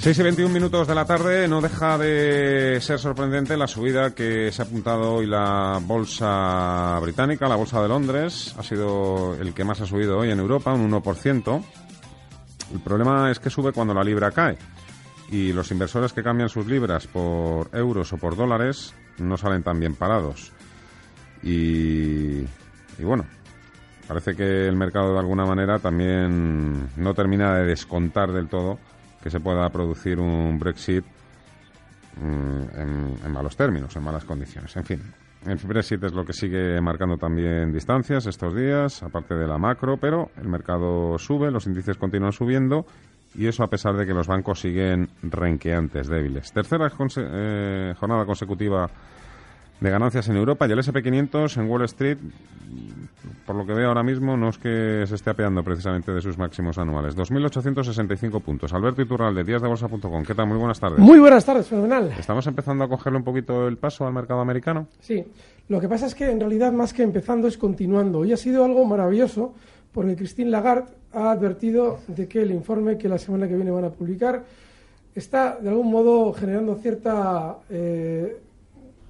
6 y 21 minutos de la tarde, no deja de ser sorprendente la subida que se ha apuntado hoy la bolsa británica, la bolsa de Londres. Ha sido el que más ha subido hoy en Europa, un 1%. El problema es que sube cuando la libra cae. Y los inversores que cambian sus libras por euros o por dólares no salen tan bien parados. Y, y bueno, parece que el mercado de alguna manera también no termina de descontar del todo que se pueda producir un Brexit mm, en, malos términos, en malas condiciones. En fin, el Brexit es lo que sigue marcando también distancias estos días, aparte de la macro, pero el mercado sube, los índices continúan subiendo y eso a pesar de que los bancos siguen renqueantes, débiles. Tercera eh, jornada consecutiva de ganancias en Europa y el SP500 en Wall Street, por lo que veo ahora mismo, no es que se esté apeando precisamente de sus máximos anuales. 2.865 puntos. Alberto Iturralde, díasdebolsa.com. ¿Qué tal? Muy buenas tardes. Muy buenas tardes, fenomenal. ¿Estamos empezando a cogerle un poquito el paso al mercado americano? Sí. Lo que pasa es que en realidad más que empezando es continuando. Y ha sido algo maravilloso porque Christine Lagarde ha advertido de que el informe que la semana que viene van a publicar está de algún modo generando cierta... Eh,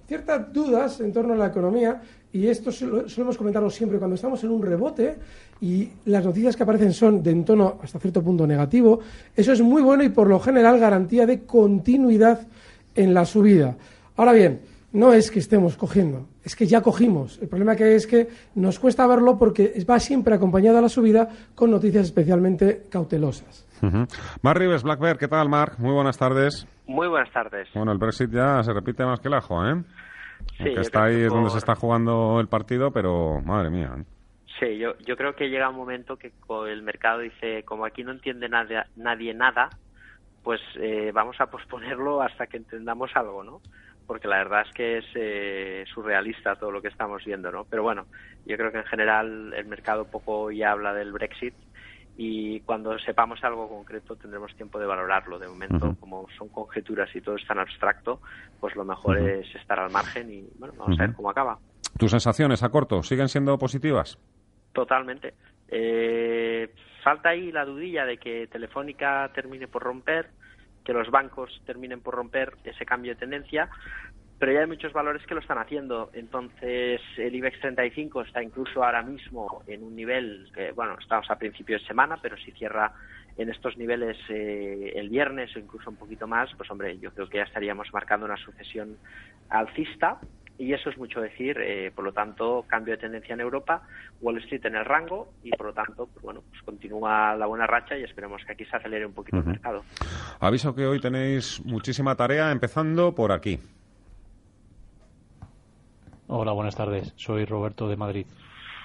ciertas dudas en torno a la economía y esto solemos comentarlo siempre cuando estamos en un rebote y las noticias que aparecen son de en tono hasta cierto punto negativo. Eso es muy bueno y por lo general garantía de continuidad en la subida. Ahora bien, no es que estemos cogiendo, es que ya cogimos. El problema que es que nos cuesta verlo porque va siempre acompañado a la subida con noticias especialmente cautelosas. Mar Rives, Black ¿qué tal, Mark? Muy buenas tardes. Muy buenas tardes. Bueno, el Brexit ya se repite más que el ajo, ¿eh? Sí, está ahí es donde se está jugando el partido, pero madre mía. ¿eh? Sí, yo, yo creo que llega un momento que el mercado dice, como aquí no entiende nadie, nadie nada, pues eh, vamos a posponerlo hasta que entendamos algo, ¿no? Porque la verdad es que es eh, surrealista todo lo que estamos viendo, ¿no? Pero bueno, yo creo que en general el mercado poco ya habla del Brexit y cuando sepamos algo concreto tendremos tiempo de valorarlo. De momento, como son conjeturas y todo es tan abstracto, pues lo mejor es estar al margen y bueno, vamos a ver cómo acaba. ¿Tus sensaciones a corto siguen siendo positivas? Totalmente. Eh, falta ahí la dudilla de que Telefónica termine por romper, que los bancos terminen por romper ese cambio de tendencia, pero ya hay muchos valores que lo están haciendo. Entonces, el IBEX 35 está incluso ahora mismo en un nivel que, bueno, estamos a principio de semana, pero si cierra en estos niveles eh, el viernes o incluso un poquito más, pues hombre, yo creo que ya estaríamos marcando una sucesión alcista y eso es mucho decir, eh, por lo tanto, cambio de tendencia en Europa, Wall Street en el rango y por lo tanto, pues bueno, pues continúa la buena racha y esperemos que aquí se acelere un poquito el mercado. Aviso que hoy tenéis muchísima tarea, empezando por aquí. Hola, buenas tardes. Soy Roberto de Madrid.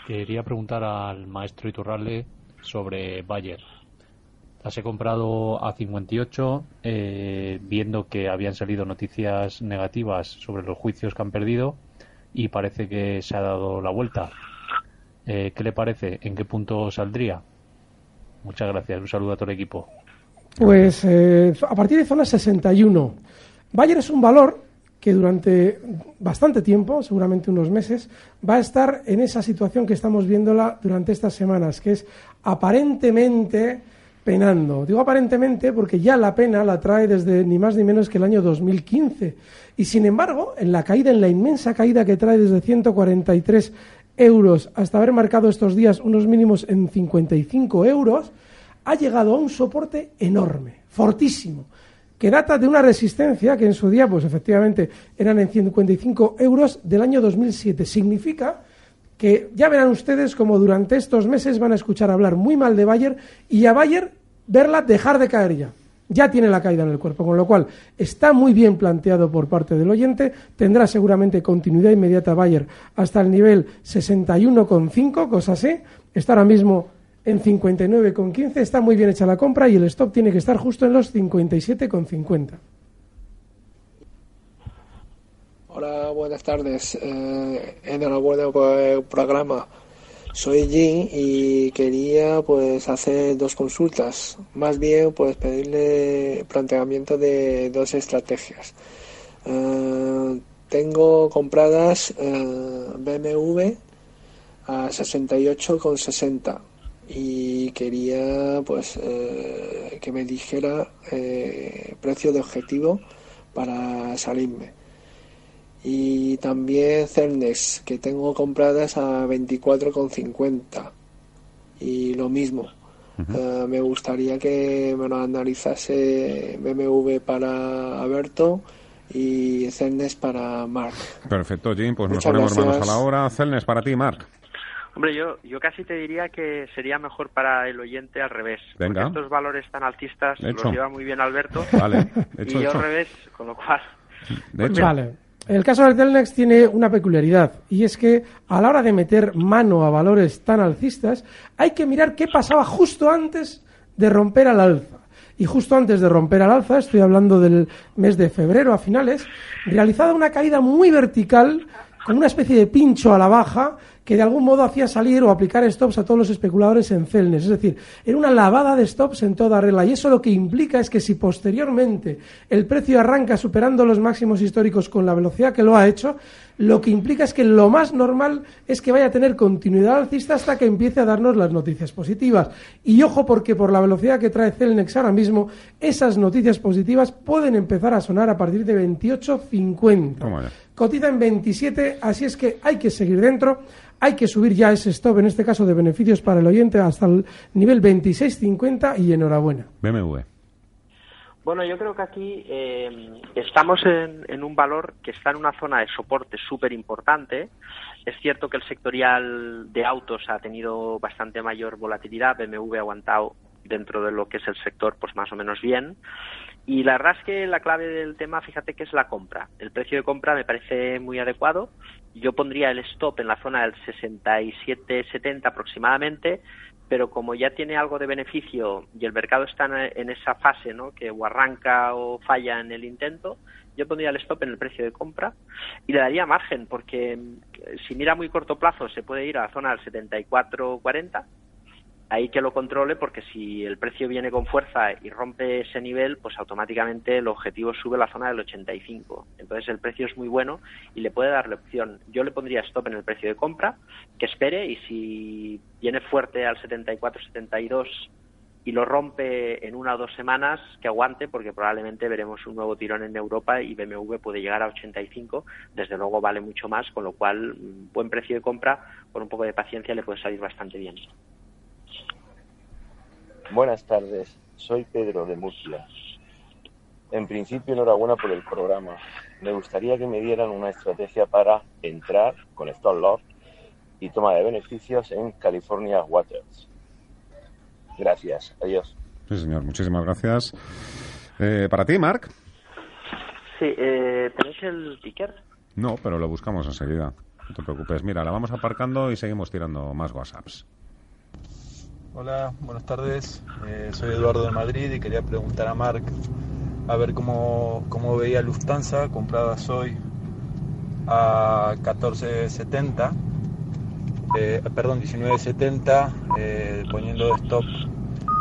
Quería preguntar al maestro Iturralde sobre Bayer. Las he comprado a 58, eh, viendo que habían salido noticias negativas sobre los juicios que han perdido y parece que se ha dado la vuelta. Eh, ¿Qué le parece? ¿En qué punto saldría? Muchas gracias. Un saludo a todo el equipo. Pues eh, a partir de zona 61. Bayer es un valor que durante bastante tiempo, seguramente unos meses, va a estar en esa situación que estamos viéndola durante estas semanas, que es aparentemente penando. Digo aparentemente porque ya la pena la trae desde ni más ni menos que el año 2015. Y sin embargo, en la caída, en la inmensa caída que trae desde 143 euros hasta haber marcado estos días unos mínimos en 55 euros, ha llegado a un soporte enorme, fortísimo, que data de una resistencia que en su día, pues efectivamente, eran en 55 euros del año 2007. Significa que ya verán ustedes como durante estos meses van a escuchar hablar muy mal de Bayer y a Bayer verla dejar de caer ya. Ya tiene la caída en el cuerpo, con lo cual está muy bien planteado por parte del oyente. Tendrá seguramente continuidad inmediata Bayer hasta el nivel 61,5, cosa así. Está ahora mismo en 59,15. Está muy bien hecha la compra y el stop tiene que estar justo en los 57,50. Hola, buenas tardes. Eh, enhorabuena por el programa. Soy Jim y quería pues hacer dos consultas. Más bien pues pedirle planteamiento de dos estrategias. Eh, tengo compradas eh, BMW a 68,60 y quería pues eh, que me dijera eh, precio de objetivo para salirme y también Cernex que tengo compradas a 24,50 y lo mismo eh, me gustaría que me lo analizase BMW para Alberto y Cernex para Mark Perfecto, Jim, pues Muchas nos ponemos manos a la obra. Celnes, para ti, Marc. Hombre, yo, yo casi te diría que sería mejor para el oyente al revés. Venga. Porque estos valores tan altistas Hecho. los lleva muy bien Alberto. Vale, hecho, y yo hecho. al revés, con lo cual... De hecho, Vale. El caso del Telnex tiene una peculiaridad y es que a la hora de meter mano a valores tan alcistas hay que mirar qué pasaba justo antes de romper al alza. Y justo antes de romper al alza, estoy hablando del mes de febrero a finales, realizada una caída muy vertical con una especie de pincho a la baja que de algún modo hacía salir o aplicar stops a todos los especuladores en Celnes. Es decir, era una lavada de stops en toda regla. Y eso lo que implica es que si posteriormente el precio arranca superando los máximos históricos con la velocidad que lo ha hecho, lo que implica es que lo más normal es que vaya a tener continuidad alcista hasta que empiece a darnos las noticias positivas. Y ojo porque por la velocidad que trae Celnex ahora mismo, esas noticias positivas pueden empezar a sonar a partir de 28.50. Toma ya. Cotiza en 27, así es que hay que seguir dentro. Hay que subir ya ese stop, en este caso de beneficios para el oyente, hasta el nivel 26.50 y enhorabuena. BMW. Bueno, yo creo que aquí eh, estamos en, en un valor que está en una zona de soporte súper importante. Es cierto que el sectorial de autos ha tenido bastante mayor volatilidad. BMW ha aguantado dentro de lo que es el sector, pues más o menos bien. Y la verdad es que la clave del tema, fíjate que es la compra. El precio de compra me parece muy adecuado. Yo pondría el stop en la zona del 67-70 aproximadamente, pero como ya tiene algo de beneficio y el mercado está en, esa fase, ¿no? Que o arranca o falla en el intento, yo pondría el stop en el precio de compra y le daría margen, porque eh, si mira a muy corto plazo se puede ir a la zona del 74-40 ahí que lo controle porque si el precio viene con fuerza y rompe ese nivel, pues automáticamente el objetivo sube a la zona del 85. Entonces el precio es muy bueno y le puede dar la opción. Yo le pondría stop en el precio de compra, que espere y si viene fuerte al 74-72 y lo rompe en una o dos semanas, que aguante porque probablemente veremos un nuevo tirón en Europa y BMW puede llegar a 85. Desde luego vale mucho más, con lo cual mm, buen precio de compra, con un poco de paciencia le puede salir bastante bien. Buenas tardes, soy Pedro de Murcia. En principio, enhorabuena por el programa. Me gustaría que me dieran una estrategia para entrar con stop loss y toma de beneficios en California Waters. Gracias, adiós. Sí, señor, muchísimas gracias. Eh, para ti, Marc. Sí, eh, ¿tenéis el ticker? No, pero lo buscamos enseguida. No te preocupes. Mira, la vamos aparcando y seguimos tirando más WhatsApps. Hola, buenas tardes. Eh, soy Eduardo de Madrid y quería preguntar a Marc a ver cómo, cómo veía Lufthansa compradas hoy a 14.70, eh, perdón, 19.70, eh, poniendo de stop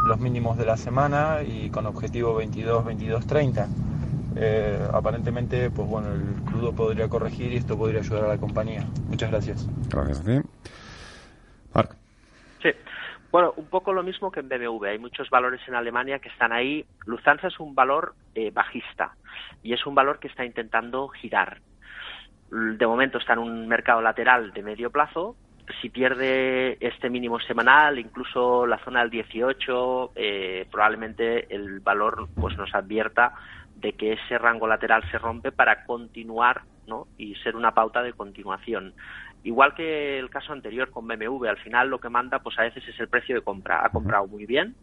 los mínimos de la semana y con objetivo 22, 22.30. eh, aparentemente, pues bueno, el crudo podría corregir y esto podría ayudar a la compañía. Muchas gracias. Gracias a ti. Bueno, un poco lo mismo que en BMW. Hay muchos valores en Alemania que están ahí. Lufthansa es un valor eh, bajista y es un valor que está intentando girar. De momento está en un mercado lateral de medio plazo. Si pierde este mínimo semanal, incluso la zona del 18, eh, probablemente el valor pues nos advierta de que ese rango lateral se rompe para continuar ¿no? y ser una pauta de continuación. Igual que el caso anterior con BMW, al final lo que manda pues a veces es el precio de compra. Ha comprado muy bien,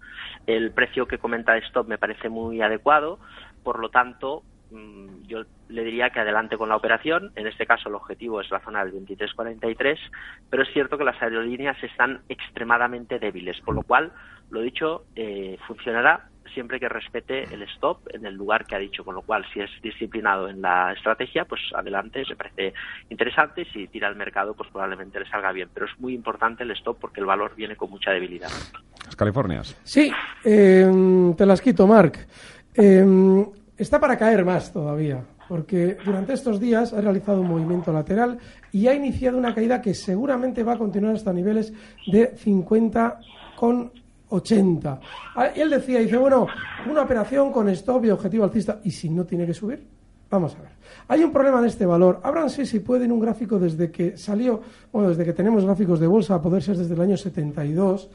el precio que comenta de stop me parece muy adecuado, por lo tanto mm, yo le diría que adelante con la operación. En este caso el objetivo es la zona del 23.43, pero es cierto que las aerolíneas están extremadamente débiles, con lo cual, lo dicho, eh, funcionará siempre que respete el stop en el lugar que ha dicho, con lo cual si es disciplinado en la estrategia, pues adelante, me parece interesante, si tira al mercado, pues probablemente le salga bien, pero es muy importante el stop porque el valor viene con mucha debilidad. Las Californias. Sí, eh, te las quito, Marc. Eh, está para caer más todavía, porque durante estos días ha realizado un movimiento lateral y ha iniciado una caída que seguramente va a continuar hasta niveles de 50 con 80. Ah, y él decía, dice, bueno, una operación con stop y objetivo alcista. ¿Y si no tiene que subir? Vamos a ver. Hay un problema en este valor. Ábranse si pueden un gráfico desde que salió, bueno, desde que tenemos gráficos de bolsa, a poder ser desde el año 72,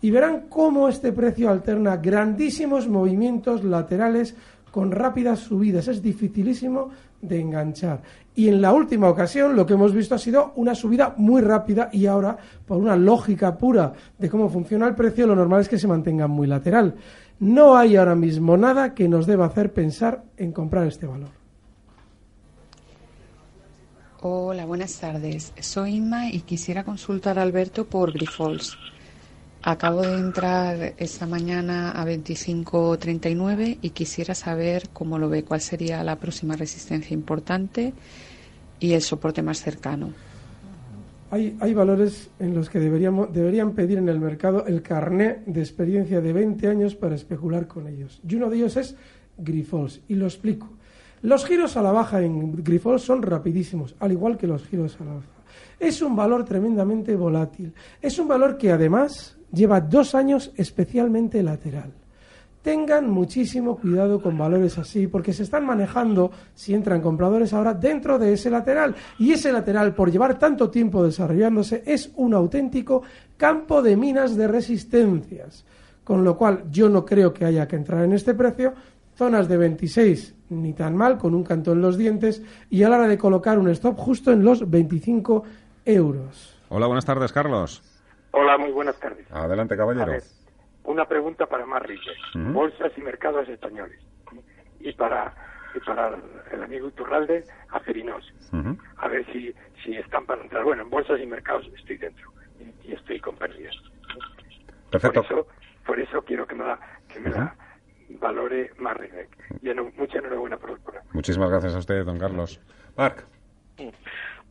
y verán cómo este precio alterna grandísimos movimientos laterales con rápidas subidas. Es dificilísimo de enganchar. Y en la última ocasión lo que hemos visto ha sido una subida muy rápida y ahora, por una lógica pura de cómo funciona el precio, lo normal es que se mantenga muy lateral. No hay ahora mismo nada que nos deba hacer pensar en comprar este valor. Hola, buenas tardes. Soy Inma y quisiera consultar a Alberto por Grifols. Acabo de entrar esta mañana a 25.39 y quisiera saber cómo lo ve, cuál sería la próxima resistencia importante y el soporte más cercano. Hay, hay valores en los que deberíamos, deberían pedir en el mercado el carné de experiencia de 20 años para especular con ellos. Y uno de ellos es Grifols. Y lo explico. Los giros a la baja en Grifols son rapidísimos, al igual que los giros a la alza. Es un valor tremendamente volátil. Es un valor que además lleva dos años especialmente lateral. Tengan muchísimo cuidado con valores así, porque se están manejando, si entran compradores ahora, dentro de ese lateral. Y ese lateral, por llevar tanto tiempo desarrollándose, es un auténtico campo de minas de resistencias. Con lo cual, yo no creo que haya que entrar en este precio. Zonas de 26, ni tan mal, con un canto en los dientes, y a la hora de colocar un stop justo en los 25 euros. Hola, buenas tardes, Carlos. Hola, muy buenas tardes. Adelante, caballero. A ver, una pregunta para más Ujú. Bolsas y mercados españoles. Y para y para el amigo Iturralde, Acerinos. Ujú. A ver si, si están para entrar. Bueno, en bolsas y mercados estoy dentro. Y, y estoy con pérdidas. Perfecto. Por eso, por eso quiero que me la, que me la valore más Y eno- mucha enhorabuena por el programa. Muchísimas gracias a usted, don Carlos. Marc.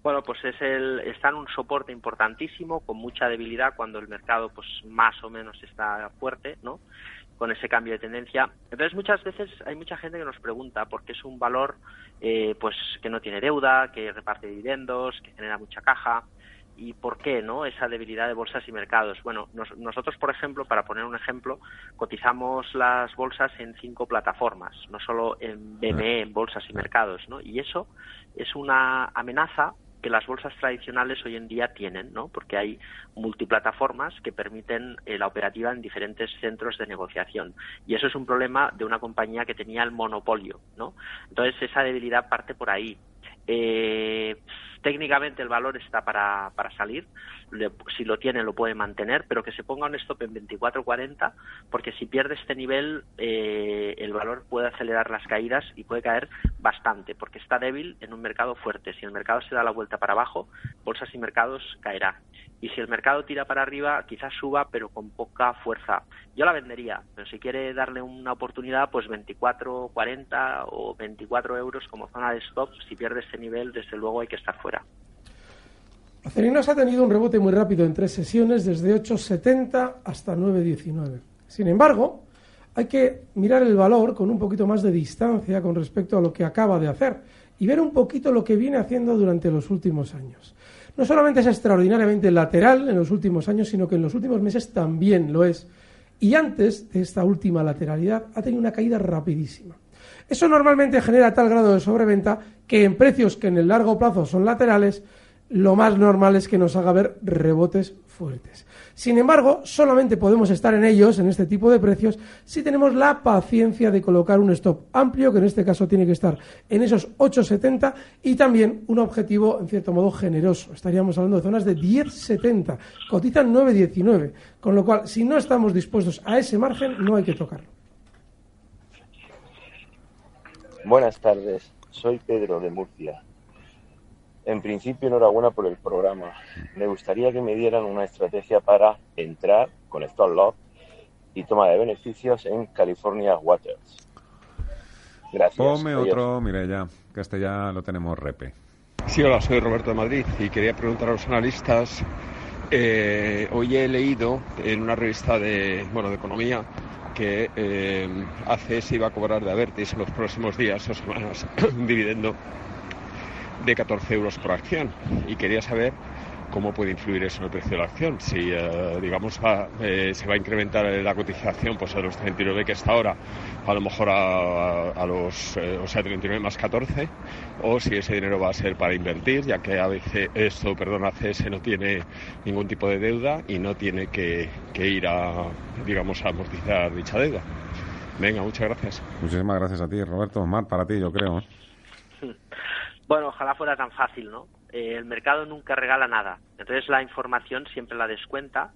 Bueno, pues es el, está en un soporte importantísimo, con mucha debilidad cuando el mercado pues más o menos está fuerte, ¿no? Con ese cambio de tendencia. Entonces muchas veces hay mucha gente que nos pregunta por qué es un valor eh, pues que no tiene deuda, que reparte dividendos, que genera mucha caja y por qué no esa debilidad de bolsas y mercados. Bueno, nos- nosotros, por ejemplo, para poner un ejemplo, cotizamos las bolsas en cinco plataformas, no solo en BME, en bolsas y mercados, ¿no? Y eso es una amenaza que las bolsas tradicionales hoy en día tienen, ¿no? Porque hay multiplataformas que permiten eh, la operativa en diferentes centros de negociación. Y eso es un problema de una compañía que tenía el monopolio, ¿no? Entonces esa debilidad parte por ahí. Eh, técnicamente el valor está para, para salir, Le- si lo tiene lo puede mantener, pero que se ponga un stop en 24.40 porque si pierde este nivel eh, el valor puede acelerar las caídas y puede caer bastante porque está débil en un mercado fuerte. Si el mercado se da la vuelta para abajo, bolsas y mercados caerá. Y si el mercado tira para arriba, quizás suba, pero con poca fuerza. Yo la vendería, pero si quiere darle una oportunidad, pues 24, 40 o 24 euros como zona de stop. Si pierde este nivel, desde luego hay que estar fuera. Acerinos ha tenido un rebote muy rápido en tres sesiones, desde 8.70 hasta 9.19. Sin embargo, hay que mirar el valor con un poquito más de distancia con respecto a lo que acaba de hacer y ver un poquito lo que viene haciendo durante los últimos años. No solamente es extraordinariamente lateral en los últimos años, sino que en los últimos meses también lo es. Y antes de esta última lateralidad ha tenido una caída rapidísima. Eso normalmente genera tal grado de sobreventa que en precios que en el largo plazo son laterales, lo más normal es que nos haga ver rebotes fuertes. Sin embargo, solamente podemos estar en ellos, en este tipo de precios, si tenemos la paciencia de colocar un stop amplio, que en este caso tiene que estar en esos 8,70 y también un objetivo, en cierto modo, generoso. Estaríamos hablando de zonas de 10,70, cotizan 9,19, con lo cual, si no estamos dispuestos a ese margen, no hay que tocarlo. Buenas tardes, soy Pedro de Murcia. En principio, enhorabuena por el programa. Me gustaría que me dieran una estrategia para entrar con stop loss y toma de beneficios en California Waters. Gracias. Ponme otro, mire ya, que este ya lo tenemos repe. Sí, hola, soy Roberto de Madrid y quería preguntar a los analistas. Eh, hoy he leído en una revista de, bueno, de economía que eh, ACS iba a cobrar de Avertis en los próximos días o semanas un dividendo de 14 euros por acción y quería saber cómo puede influir eso en el precio de la acción. Si, eh, digamos, eh, se va a incrementar la cotización pues a los 39 que está ahora, a lo mejor a, los, eh, o sea, 39 más 14, o si ese dinero va a ser para invertir, ya que a veces esto, perdón, ACS no tiene ningún tipo de deuda y no tiene que, que ir a, digamos, a amortizar dicha deuda. Venga, muchas gracias. Muchísimas gracias a ti, Roberto. Mar, para ti, yo creo. Bueno, ojalá fuera tan fácil, ¿no? Eh, el mercado nunca regala nada. Entonces la información siempre la descuenta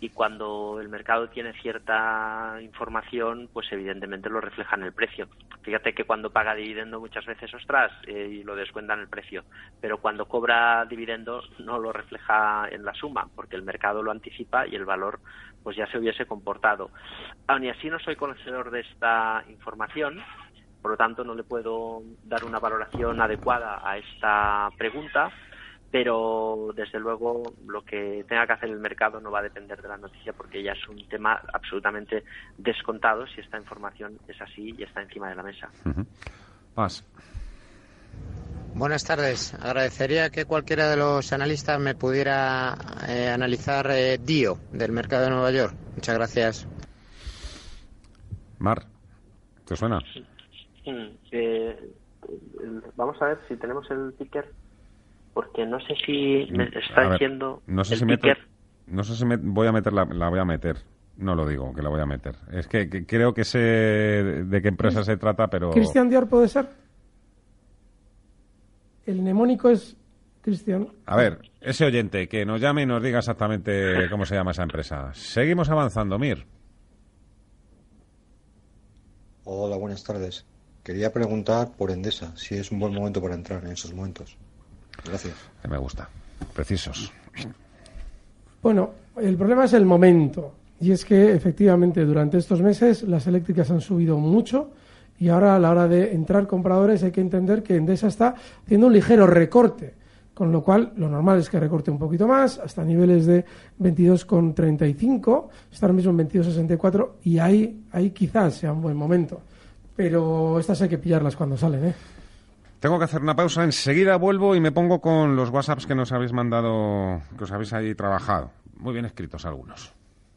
y cuando el mercado tiene cierta información, pues evidentemente lo refleja en el precio. Fíjate que cuando paga dividendo muchas veces, ostras, eh, y lo descuenta en el precio, pero cuando cobra dividendo no lo refleja en la suma, porque el mercado lo anticipa y el valor pues ya se hubiese comportado. Aun y así no soy conocedor de esta información, por lo tanto, no le puedo dar una valoración adecuada a esta pregunta, pero desde luego lo que tenga que hacer el mercado no va a depender de la noticia porque ya es un tema absolutamente descontado si esta información es así y está encima de la mesa. Buenas tardes. Agradecería que cualquiera de los analistas me pudiera eh, analizar eh, DIO del mercado de Nueva York. Muchas gracias. Mar, ¿te suena? Eh, vamos a ver si tenemos el ticker, porque no sé si me está diciendo no sé el si ticker. no sé si me, voy a meter la, voy a meter. No lo digo, que la voy a meter. Es que, creo que sé de qué empresa se trata, pero... ¿Cristian Dior puede ser? El mnemónico es Cristian. A ver, ese oyente que nos llame y nos diga exactamente cómo se llama esa empresa. Seguimos avanzando, Mir. Hola, buenas tardes. Quería preguntar por Endesa, si es un buen momento para entrar en esos momentos. Gracias. Me gusta. Precisos. Bueno, el problema es el momento. Y es que efectivamente durante estos meses las eléctricas han subido mucho y ahora a la hora de entrar compradores hay que entender que Endesa está haciendo un ligero recorte. Con lo cual, lo normal es que recorte un poquito más, hasta niveles de 22,35, está ahora mismo en 22,64 y ahí, ahí quizás sea un buen momento pero estas hay que pillarlas cuando salen, ¿eh? Tengo que hacer una pausa, enseguida vuelvo y me pongo con los WhatsApps que nos habéis mandado, que os habéis ahí trabajado. Muy bien escritos algunos.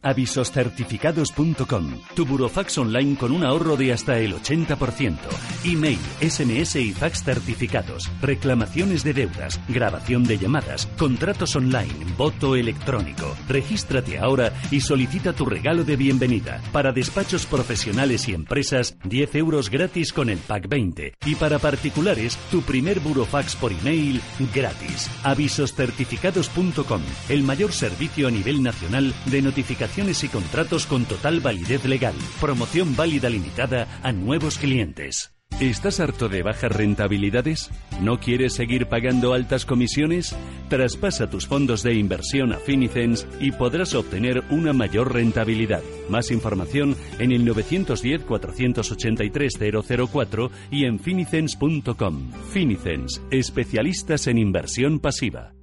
Avisoscertificados.com, tu burofax online con un ahorro de hasta el 80%. Email, SMS y fax certificados, reclamaciones de deudas, grabación de llamadas, contratos online, voto electrónico. Regístrate ahora y solicita tu regalo de bienvenida. Para despachos profesionales y empresas, 10 euros gratis con el pack 20. Y para particulares, tu primer burofax por email gratis. Avisoscertificados.com, el mayor servicio a nivel nacional de notificación y contratos con total validez legal. Promoción válida limitada a nuevos clientes. ¿Estás harto de bajas rentabilidades? ¿No quieres seguir pagando altas comisiones? Traspasa tus fondos de inversión a Finicens y podrás obtener una mayor rentabilidad. Más información en el 910-483-004 y en finicens.com. Finicens, especialistas en inversión pasiva.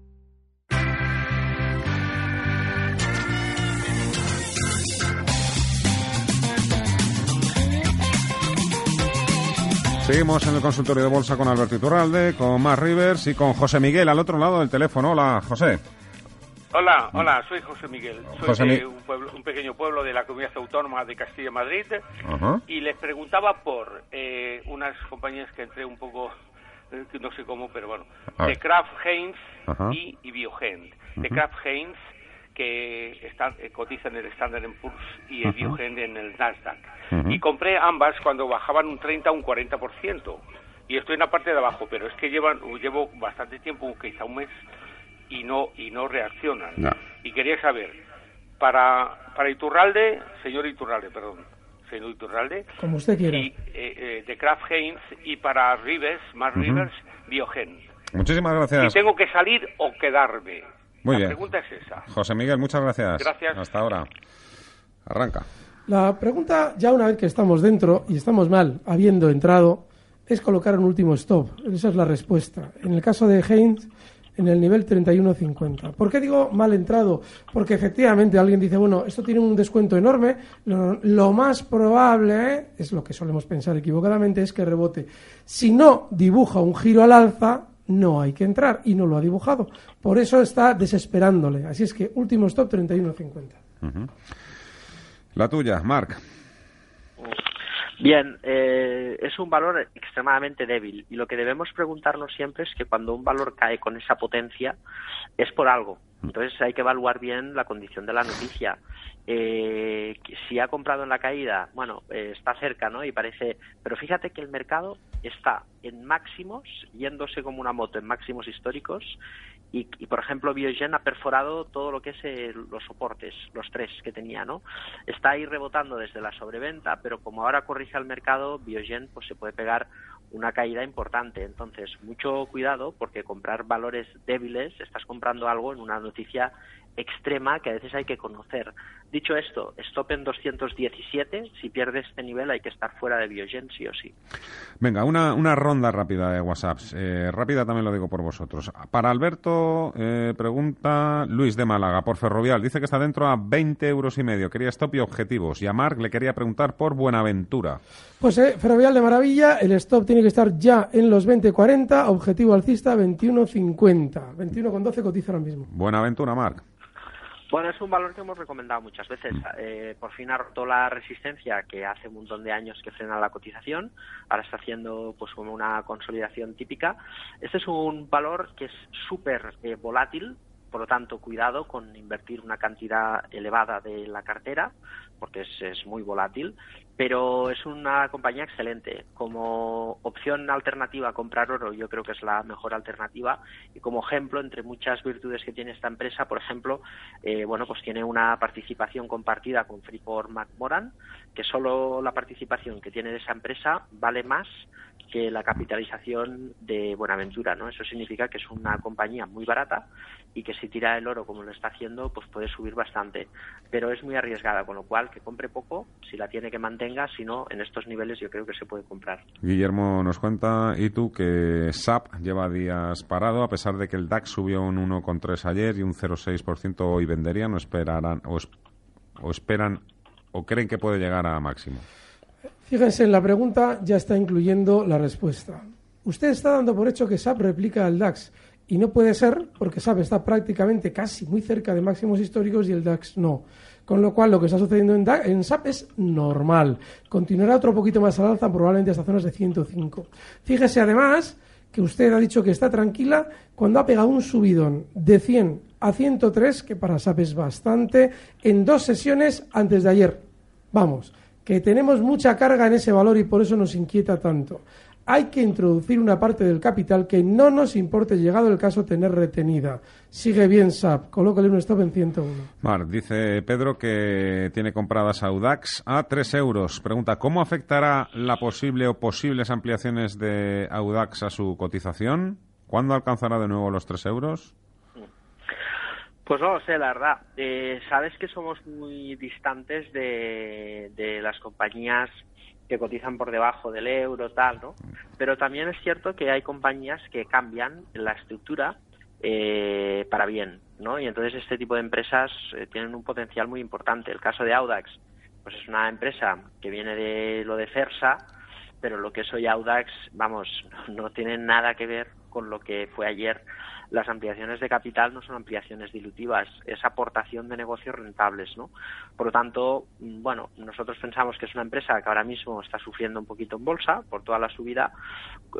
Seguimos en el consultorio de bolsa con Alberto Iturralde, con Mar Rivers y con José Miguel al otro lado del teléfono. Hola, José. Hola, hola, soy José Miguel. Soy José de un, pueblo- un pequeño pueblo de la comunidad autónoma de Castilla-Madrid Ajá. y les preguntaba por eh, unas compañías que entré un poco, eh, no sé cómo, pero bueno, A de. Kraft Heinz y, y Biogen. De. Kraft Heinz que están, eh, cotizan en el Standard Poor's y el Ajá. Biogen en el Nasdaq. Y compré ambas cuando bajaban un 30 o un 40%. Y estoy en la parte de abajo, pero es que llevan, llevo bastante tiempo, quizá un mes, y no, y no reaccionan. Y quería saber, para, para Iturralde, señor Iturralde, perdón, señor Iturralde, Como usted quiera. y, eh, eh, de Kraft Heinz, y para Rivers, Mark Ujú. Rivers, Biogen. Muchísimas gracias. Si tengo que salir o quedarme. Muy la bien. pregunta es esa. José Miguel, muchas gracias. Gracias. Hasta ahora. Arranca. La pregunta, ya una vez que estamos dentro y estamos mal habiendo entrado, es colocar un último stop. Esa es la respuesta. En el caso de Heinz, en el nivel 31.50. ¿Por qué digo mal entrado? Porque efectivamente alguien dice, bueno, esto tiene un descuento enorme, lo, lo más probable, ¿eh? es lo que solemos pensar equivocadamente, es que rebote. Si no dibuja un giro al alza, no hay que entrar y no lo ha dibujado. Por eso está desesperándole. Así es que último stop 31.50. Ujú. La tuya, Marc. Bien, eh, es un valor extremadamente débil y lo que debemos preguntarnos siempre es que cuando un valor cae con esa potencia es por algo. Entonces hay que evaluar bien la condición de la noticia. Eh, si ha comprado en la caída, bueno, eh, está cerca, ¿no? Y parece, pero fíjate que el mercado está en máximos, yéndose como una moto en máximos históricos y, y, por ejemplo Biogen ha perforado todo lo que es eh, los soportes, los tres que tenía, ¿no? Está ahí rebotando desde la sobreventa, pero como ahora corrige al mercado, Biogen pues se puede pegar una caída importante. Entonces, mucho cuidado porque comprar valores débiles, estás comprando algo en una noticia extrema que a veces hay que conocer. Dicho esto, stop en 217, si pierdes este nivel hay que estar fuera de Biogen sí o sí. Venga, una, una ronda rápida de WhatsApps. Eh, rápida también lo digo por vosotros. Para Alberto, eh, pregunta Luis de Málaga, por Ferrovial. Dice que está dentro a 20 euros y medio. Quería stop y objetivos. Y a Marc le quería preguntar por Buenaventura. Pues eh, Ferrovial de Maravilla, el stop tiene que estar ya en los 20.40, objetivo alcista 21.50. 21.12 cotiza ahora mismo. Buenaventura, Marc. Bueno, es un valor que hemos recomendado muchas veces. Eh, por fin ha roto la resistencia que hace un montón de años que frena la cotización. Ahora está haciendo pues como una consolidación típica. Este es un valor que es súper eh, volátil, por lo tanto, cuidado con invertir una cantidad elevada de la cartera, porque es, es muy volátil, pero es una compañía excelente. Como opción alternativa a comprar oro, yo creo que es la mejor alternativa. Y como ejemplo, entre muchas virtudes que tiene esta empresa, por ejemplo, eh, bueno, pues tiene una participación compartida con Freeport McMoran, que solo la participación que tiene de esa empresa vale más que la capitalización de Buenaventura, ¿no? Eso significa que es una compañía muy barata y que si tira el oro como lo está haciendo, pues puede subir bastante. Pero es muy arriesgada, con lo cual que compre poco, si la tiene que mantenga, si no, en estos niveles yo creo que se puede comprar. Guillermo nos cuenta, y tú, que SAP lleva días parado, a pesar de que el DAX subió un 1,3 ayer y un 0,6% hoy venderían, o esperarán, o, o esperan, o creen que puede llegar a máximo. Fíjense, en la pregunta ya está incluyendo la respuesta. Usted está dando por hecho que SAP replica al DAX y no puede ser porque SAP está prácticamente casi muy cerca de máximos históricos y el DAX no. Con lo cual, lo que está sucediendo en, DAX, en SAP es normal. Continuará otro poquito más al alza, probablemente hasta zonas de 105. Fíjese además que usted ha dicho que está tranquila cuando ha pegado un subidón de 100 a 103, que para SAP es bastante, en dos sesiones antes de ayer. Vamos, que tenemos mucha carga en ese valor y por eso nos inquieta tanto. Hay que introducir una parte del capital que no nos importe, llegado el caso, tener retenida. Sigue bien SAP, colócale un stop en 101. Mar, dice Pedro que tiene compradas Audax a 3 euros. Pregunta, ¿cómo afectará la posible o posibles ampliaciones de Audax a su cotización? ¿Cuándo alcanzará de nuevo los 3 euros? Pues no lo sé, la verdad. Eh, Sabes que somos muy distantes de, de las compañías que cotizan por debajo del euro, tal, ¿no? Pero también es cierto que hay compañías que cambian la estructura eh, para bien, ¿no? Y entonces este tipo de empresas eh, tienen un potencial muy importante. El caso de Audax, pues es una empresa que viene de lo de Fersa, pero lo que es hoy Audax, vamos, no tiene nada que ver con lo que fue ayer las ampliaciones de capital no son ampliaciones dilutivas, es aportación de negocios rentables, ¿no? Por lo tanto, mm, bueno, nosotros pensamos que es una empresa que ahora mismo está sufriendo un poquito en bolsa por toda la subida.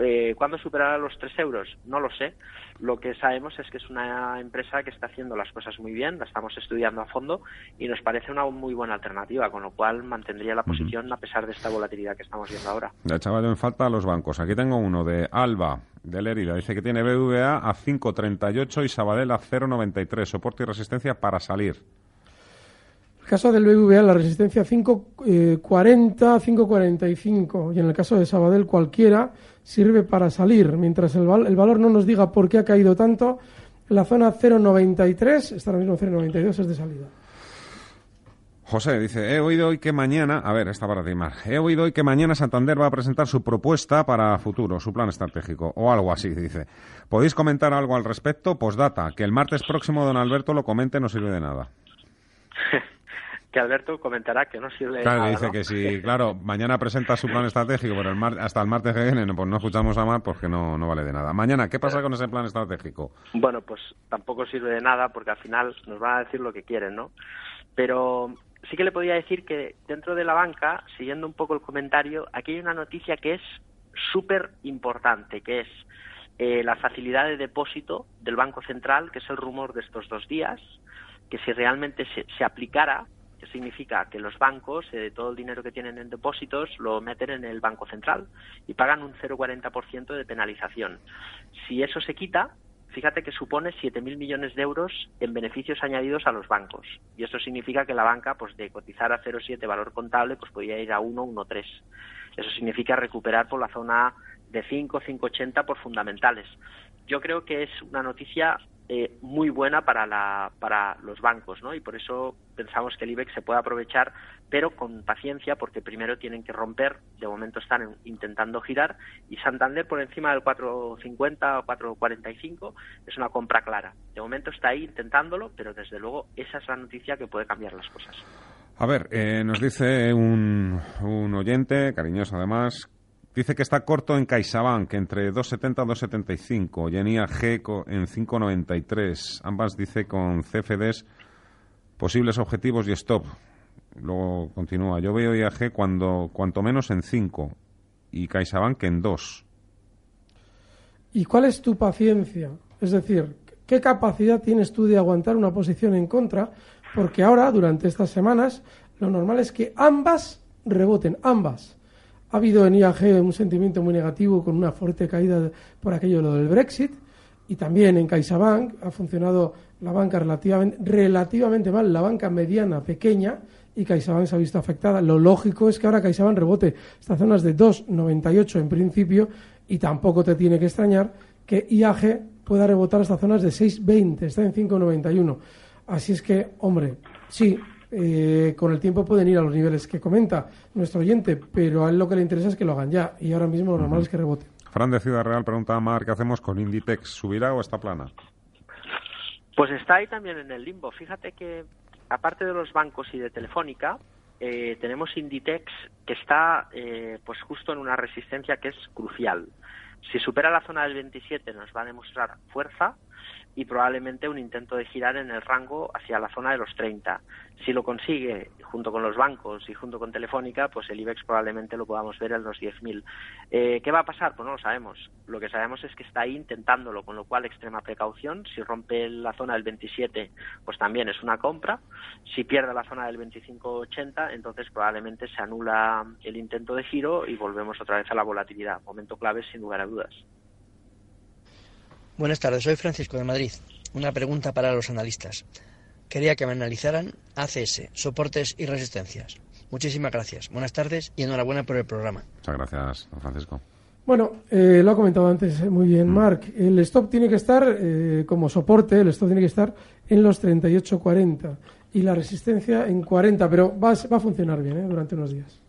Eh, ¿Cuándo superará los 3 euros? No lo sé. Lo que sabemos es que es una empresa que está haciendo las cosas muy bien, la estamos estudiando a fondo y nos parece una muy buena alternativa, con lo cual mantendría la posición a pesar de esta volatilidad que estamos viendo ahora. Ya, chaval, en falta los bancos. Aquí tengo uno de Alba, de Lérida. Dice que tiene BVA a 5.38 y Sabadell a 0.93. Soporte y resistencia para salir. En el caso del BVA, la resistencia 5.40, 5.45. Y en el caso de Sabadell, cualquiera sirve para salir. Mientras el, el valor no nos diga por qué ha caído tanto, la zona 0.93, está ahora mismo 0.92, es de salida. José dice, he oído hoy que mañana, a ver, está para ti, Mar, he oído hoy que mañana Santander va a presentar su propuesta para futuro, su plan estratégico, o algo así, dice. ¿Podéis comentar algo al respecto? Postdata, que el martes próximo don Alberto lo comente no sirve de nada. que Alberto comentará que no sirve de nada. dice que si, claro, mañana presenta su plan estratégico, pero hasta el martes que viene, pues no escuchamos a Mar porque no, no vale de nada. Mañana, ¿qué pasa con ese plan estratégico? Bueno, pues tampoco sirve de nada porque al final nos van a decir lo que quieren, ¿no? Pero sí que le podía decir que dentro de la banca, siguiendo un poco el comentario, aquí hay una noticia que es súper importante, que es eh, la facilidad de depósito del Banco Central, que es el rumor de estos dos días, que si realmente se, aplicara, que significa que los bancos, eh, todo el dinero que tienen en depósitos, lo meten en el Banco Central y pagan un 0,40% de penalización. Si eso se quita, fíjate que supone 7.000 millones de euros en beneficios añadidos a los bancos. Y eso significa que la banca, pues de cotizar a 0,7 valor contable, pues podría ir a 1, 1,3. Eso significa recuperar por la zona de 5, 5,80 por fundamentales. Yo creo que es una noticia eh, muy buena para, la, para los bancos, ¿no? Y por eso pensamos que el IBEX se puede aprovechar, pero con paciencia, porque primero tienen que romper, de momento están intentando girar, y Santander por encima del 4.50 o 4.45 es una compra clara. De momento está ahí intentándolo, pero desde luego esa es la noticia que puede cambiar las cosas. A ver, eh, nos dice un, un oyente, cariñoso además, Dice que está corto en CaixaBank, entre 2,70 y 2,75, y en IAG en 5,93. Ambas dice con CFDs posibles objetivos y stop. Luego continúa. Yo veo IAG cuando, cuanto menos en 5 y CaixaBank en 2. ¿Y cuál es tu paciencia? Es decir, ¿qué capacidad tienes tú de aguantar una posición en contra? Porque ahora, durante estas semanas, lo normal es que ambas reboten, ambas. Ha habido en IAG un sentimiento muy negativo con una fuerte caída por aquello lo del Brexit y también en CaixaBank ha funcionado la banca relativamente, relativamente mal, la banca mediana, pequeña, y CaixaBank se ha visto afectada. Lo lógico es que ahora CaixaBank rebote estas zonas de 2,98 en principio y tampoco te tiene que extrañar que IAG pueda rebotar estas zonas de 6,20, está en 5,91. Así es que, hombre, sí, eh, con el tiempo pueden ir a los niveles que comenta nuestro oyente, pero a él lo que le interesa es que lo hagan ya y ahora mismo lo normal es que rebote. Fran de Ciudad Real pregunta a Mar, ¿qué hacemos con Inditex? ¿Subirá o está plana? Pues está ahí también en el limbo. Fíjate que, aparte de los bancos y de Telefónica, eh, tenemos Inditex que está eh, pues justo en una resistencia que es crucial. Si supera la zona del 27 nos va a demostrar fuerza, y probablemente un intento de girar en el rango hacia la zona de los 30. Si lo consigue junto con los bancos y junto con Telefónica, pues el IBEX probablemente lo podamos ver en los 10.000. Eh, ¿Qué va a pasar? Pues no lo sabemos. Lo que sabemos es que está ahí intentándolo, con lo cual extrema precaución. Si rompe la zona del 27, pues también es una compra. Si pierde la zona del 25.80, entonces probablemente se anula el intento de giro y volvemos otra vez a la volatilidad. Momento clave sin lugar a dudas. Buenas tardes, soy Francisco de Madrid. Una pregunta para los analistas. Quería que me analizaran ACS, soportes y resistencias. Muchísimas gracias. Buenas tardes y enhorabuena por el programa. Muchas gracias, don Francisco. Bueno, eh, lo ha comentado antes muy bien mm. Mark. El stop tiene que estar eh, como soporte, el stop tiene que estar en los 38.40 y la resistencia en 40, pero va, va a funcionar bien eh, durante unos días.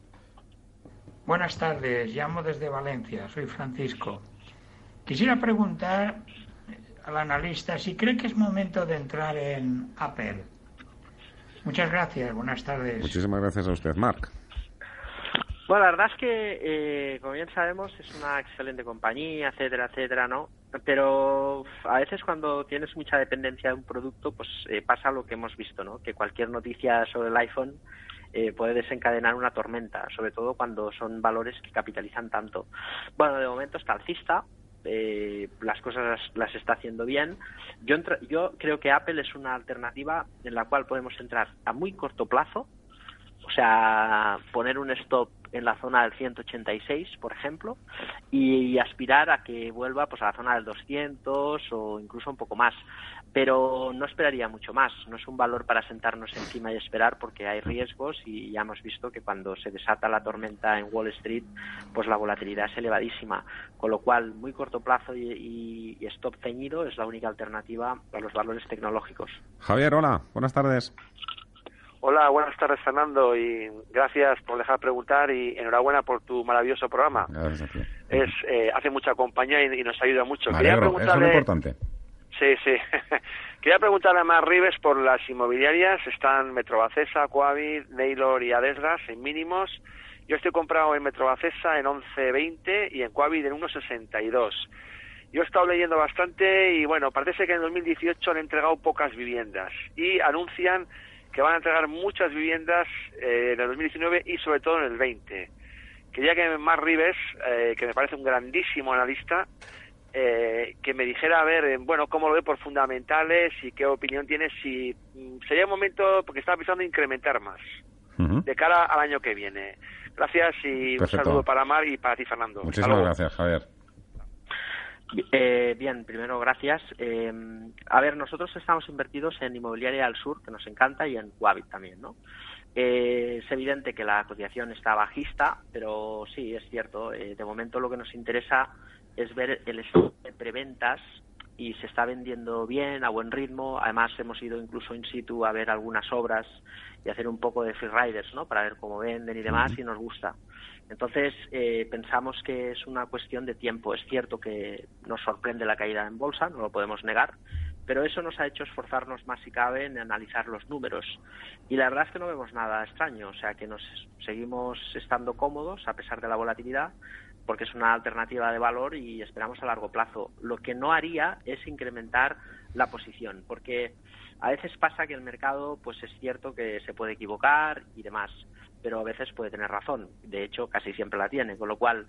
Buenas tardes, llamo desde Valencia, soy Francisco. Quisiera preguntar al analista si cree que es momento de entrar en Apple. Muchas gracias, buenas tardes. Muchísimas gracias a usted, Mark. Bueno, la verdad es que, eh, como bien sabemos, es una excelente compañía, etcétera, etcétera, ¿no? Pero a veces cuando tienes mucha dependencia de un producto, pues eh, pasa lo que hemos visto, ¿no? Que cualquier noticia sobre el iPhone eh, puede desencadenar una tormenta, sobre todo cuando son valores que capitalizan tanto. Bueno, de momento está alcista, eh, las cosas las está haciendo bien. Yo, yo creo que Apple es una alternativa en la cual podemos entrar a muy corto plazo, o sea, poner un stop en la zona del 186, por ejemplo, y, aspirar a que vuelva pues a la zona del 200 o incluso un poco más. Pero no esperaría mucho más. No es un valor para sentarnos encima y esperar porque hay riesgos y ya hemos visto que cuando se desata la tormenta en Wall Street, pues la volatilidad es elevadísima. Con lo cual, muy corto plazo y, y stop ceñido es la única alternativa a los valores tecnológicos. Javier, hola, buenas tardes. Hola, buenas tardes Fernando y gracias por dejar preguntar y enhorabuena por tu maravilloso programa. Gracias Es, eh, hace mucha compañía y, nos ayuda mucho. Me alegro, eso es lo importante. Sí, sí. Quería preguntarle a Mar Rives por las inmobiliarias. Están Metrobacesa, Coavi, Naylor y Adesgas en mínimos. Yo estoy comprado en Metrobacesa en 11.20 y en Coavi en 1.62. Yo he estado leyendo bastante y bueno, parece que en 2018 han entregado pocas viviendas y anuncian que van a entregar muchas viviendas eh, en el 2019 y sobre todo en el 20. Quería que Mar Rives, eh, que me parece un grandísimo analista, eh, que me dijera a ver, bueno, cómo lo ve por fundamentales y qué opinión tiene, si mm, sería un momento, porque estaba pensando incrementar más de cara al año que viene. Gracias y un saludo para Mar y para ti, Fernando. Muchísimas gracias, Javier. Eh, bien, primero, gracias. Eh, a ver, nosotros estamos invertidos en Inmobiliaria al Sur, que nos encanta, y en Quabit también, ¿no? Eh, es evidente que la cotización está bajista, pero sí, es cierto. de momento lo que nos interesa es ver el estado de preventas y se está vendiendo bien, a buen ritmo. Además, hemos ido incluso in situ a ver algunas obras y hacer un poco de free riders, ¿no? Para ver cómo venden y demás, y nos gusta. Entonces, eh, pensamos que es una cuestión de tiempo. Es cierto que nos sorprende la caída en bolsa, no lo podemos negar, pero eso nos ha hecho esforzarnos más si cabe en analizar los números. Y la verdad es que no vemos nada extraño, o sea que nos seguimos estando cómodos a pesar de la volatilidad, porque es una alternativa de valor y esperamos a largo plazo. Lo que no haría es incrementar la posición, porque a veces pasa que el mercado, pues es cierto que se puede equivocar y demás pero a veces puede tener razón. De hecho, casi siempre la tiene. Con lo cual,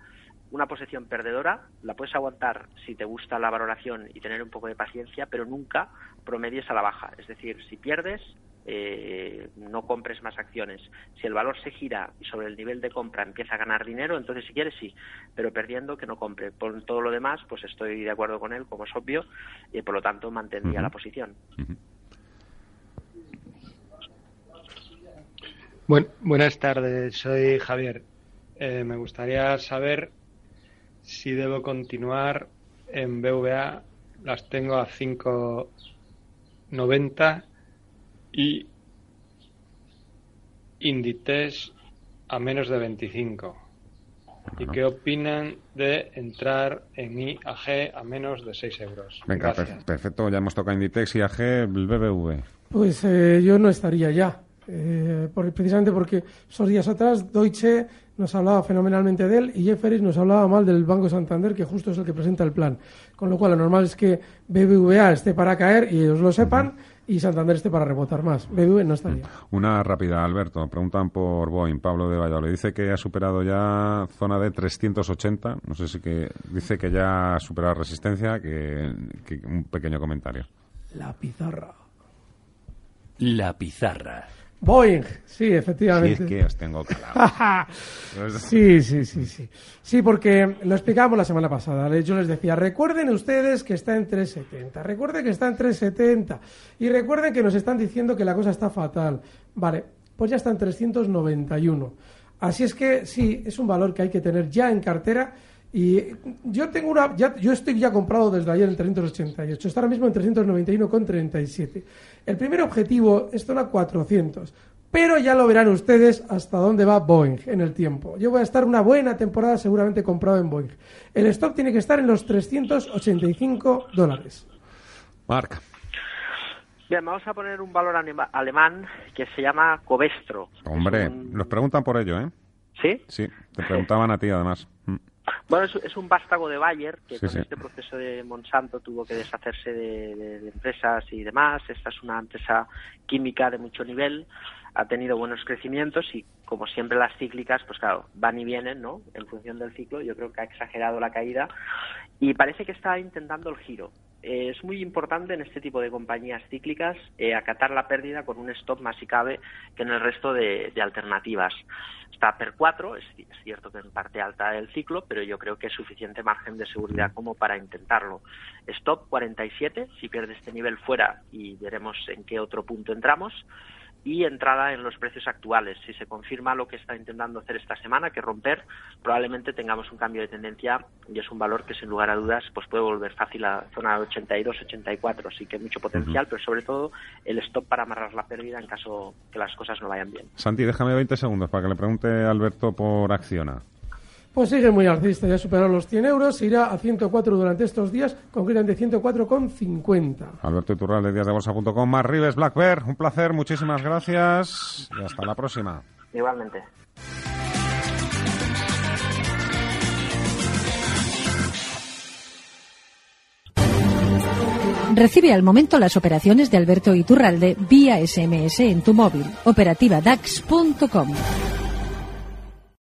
una posición perdedora la puedes aguantar si te gusta la valoración y tener un poco de paciencia, pero nunca promedies a la baja. Es decir, si pierdes, eh, no compres más acciones. Si el valor se gira y sobre el nivel de compra empieza a ganar dinero, entonces si quieres sí, pero perdiendo que no compre. Por todo lo demás, pues estoy de acuerdo con él, como es obvio, y por lo tanto mantendría la posición. buenas tardes, soy Javier. Eh, me gustaría saber si debo continuar en BVA. Las tengo a 5.90 y Inditex a menos de 25. ¿Y qué opinan de entrar en IAG a menos de 6 euros? Venga, perfecto. Ya hemos tocado Inditex, IAG, el BBV. Pues eh, yo no estaría ya. Eh, precisamente porque esos días atrás Deutsche nos hablaba fenomenalmente de él y Jefferies nos hablaba mal del Banco Santander, que justo es el que presenta el plan. Con lo cual, lo normal es que BBVA esté para caer y ellos lo sepan y Santander esté para rebotar más. BBVA no estaría. Una rápida, Alberto. Preguntan por Boeing. Pablo de Valladolid dice que ha superado ya zona de 380. No sé si que dice que ya ha superado resistencia. que un pequeño comentario. La pizarra. La pizarra. Boeing, sí, efectivamente. Sí, es que os tengo calado. sí, sí, sí, sí. Sí, porque lo explicamos la semana pasada. Yo les decía, recuerden ustedes que está en 370, recuerden que está en 370 y recuerden que nos están diciendo que la cosa está fatal. Vale, pues ya está en 391. Así es que sí, es un valor que hay que tener ya en cartera y yo tengo una, ya, yo estoy ya comprado desde ayer en 388, está ahora mismo en 391,37. El primer objetivo es zona 400, pero ya lo verán ustedes hasta dónde va Boeing en el tiempo. Yo voy a estar una buena temporada seguramente comprado en Boeing. El stock tiene que estar en los 385 dólares. Marca. Bien, vamos a poner un valor alemán que se llama Covestro. Hombre, nos preguntan por ello, ¿eh? ¿Sí? Sí, te preguntaban a ti además. Bueno, es, es un vástago de Bayer que Sí, con sí. este proceso de Monsanto tuvo que deshacerse de, de- de empresas y demás. Esta es una empresa química de mucho nivel, ha tenido buenos crecimientos y, como siempre, las cíclicas, pues claro, van y vienen, ¿no? En función del ciclo. Yo creo que ha exagerado la caída y parece que está intentando el giro. Eh, es muy importante en este tipo de compañías cíclicas eh, acatar la pérdida con un stop más si cabe que en el resto de, alternativas. Está per 4, es, es cierto que en parte alta del ciclo, pero yo creo que es suficiente margen de seguridad como para intentarlo. Stop 47, si pierde este nivel fuera y veremos en qué otro punto entramos y entrada en los precios actuales. Si se confirma lo que está intentando hacer esta semana, que romper, probablemente tengamos un cambio de tendencia y es un valor que sin lugar a dudas pues puede volver fácil a zona 82-84, así que mucho potencial, pero sobre todo el stop para amarrar la pérdida en caso que las cosas no vayan bien. Santi, déjame 20 segundos para que le pregunte a Alberto por Acciona. Pues sigue muy alcista, ya superaron los 100 euros, se irá a 104 durante estos días, concretamente 104,50. Alberto Iturralde, díasdebolsa.com, más Rives Black Bear, un placer, muchísimas gracias y hasta la próxima. Igualmente. Recibe al momento las operaciones de Alberto Iturralde vía SMS en tu móvil. Operativa DAX.com.